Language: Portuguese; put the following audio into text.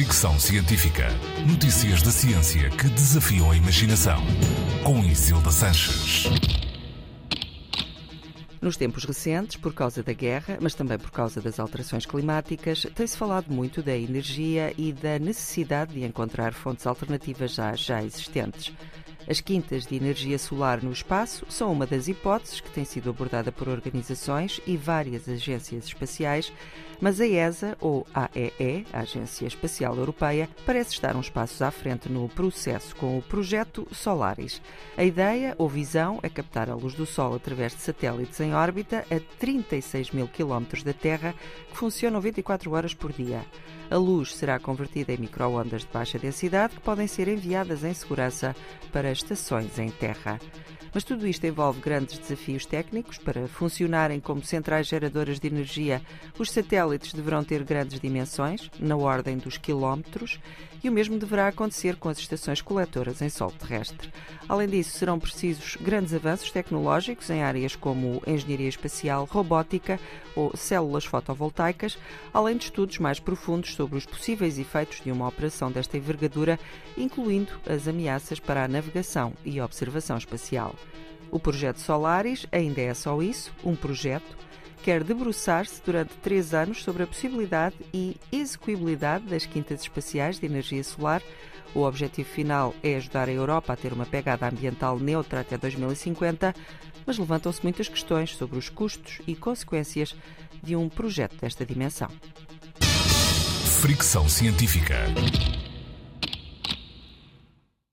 Fricção Científica. Notícias da ciência que desafiam a imaginação. Com Isilda Sanches. Nos tempos recentes, por causa da guerra, mas também por causa das alterações climáticas, tem-se falado muito da energia e da necessidade de encontrar fontes alternativas às já existentes. As quintas de energia solar no espaço são uma das hipóteses que tem sido abordada por organizações e várias agências espaciais, mas a ESA, ou AEE, a Agência Espacial Europeia, parece estar uns passos à frente no processo com o projeto Solaris. A ideia ou visão é captar a luz do Sol através de satélites em órbita a 36 mil quilómetros da Terra que funcionam 24 horas por dia. A luz será convertida em microondas de baixa densidade que podem ser enviadas em segurança para estações em terra. Mas tudo isto envolve grandes desafios técnicos. Para funcionarem como centrais geradoras de energia, os satélites deverão ter grandes dimensões, na ordem dos quilómetros, e o mesmo deverá acontecer com as estações coletoras em solo terrestre. Além disso, serão precisos grandes avanços tecnológicos em áreas como engenharia espacial, robótica ou células fotovoltaicas, além de estudos mais profundos sobre os possíveis efeitos de uma operação desta envergadura, incluindo as ameaças para a navegação e observação espacial. O projeto Solaris ainda é só isso, um projeto. Quer debruçar-se durante três anos sobre a possibilidade e execuibilidade das quintas espaciais de energia solar. O objetivo final é ajudar a Europa a ter uma pegada ambiental neutra até 2050, mas levantam-se muitas questões sobre os custos e consequências de um projeto desta dimensão. Fricção científica.